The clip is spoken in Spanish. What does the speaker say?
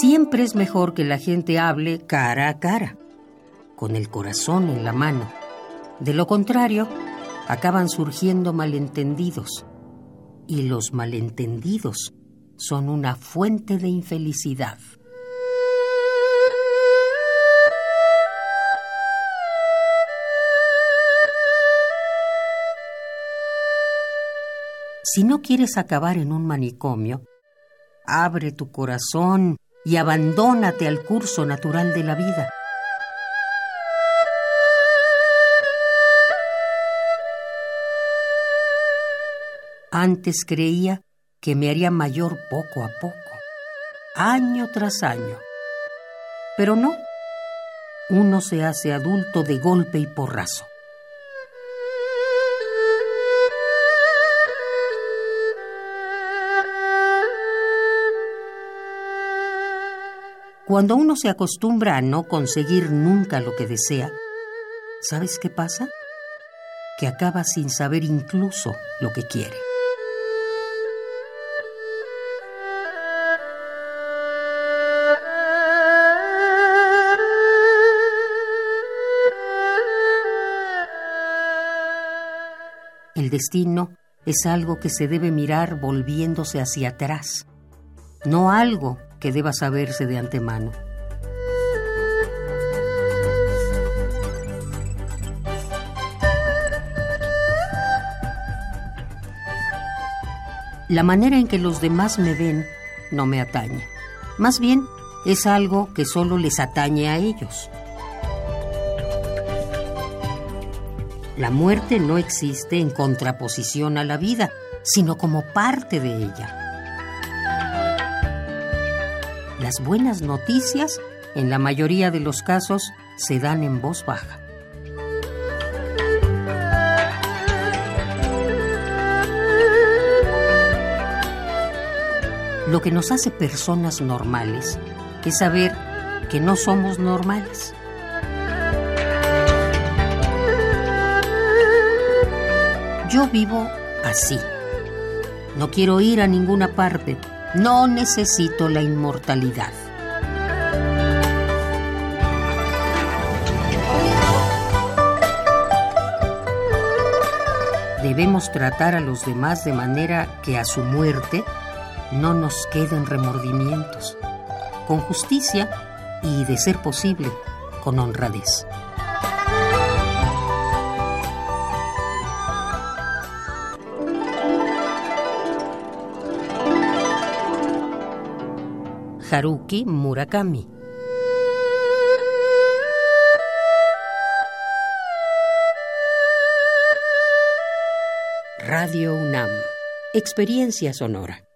Siempre es mejor que la gente hable cara a cara, con el corazón en la mano. De lo contrario, acaban surgiendo malentendidos. Y los malentendidos son una fuente de infelicidad. Si no quieres acabar en un manicomio, abre tu corazón y abandónate al curso natural de la vida. Antes creía que me haría mayor poco a poco, año tras año. Pero no, uno se hace adulto de golpe y porrazo. Cuando uno se acostumbra a no conseguir nunca lo que desea, ¿sabes qué pasa? Que acaba sin saber incluso lo que quiere. El destino es algo que se debe mirar volviéndose hacia atrás, no algo que deba saberse de antemano. La manera en que los demás me ven no me atañe. Más bien, es algo que solo les atañe a ellos. La muerte no existe en contraposición a la vida, sino como parte de ella. Las buenas noticias, en la mayoría de los casos, se dan en voz baja. Lo que nos hace personas normales es saber que no somos normales. Yo vivo así. No quiero ir a ninguna parte no necesito la inmortalidad. Debemos tratar a los demás de manera que a su muerte no nos queden remordimientos, con justicia y, de ser posible, con honradez. Haruki Murakami. Radio UNAM. Experiencia sonora.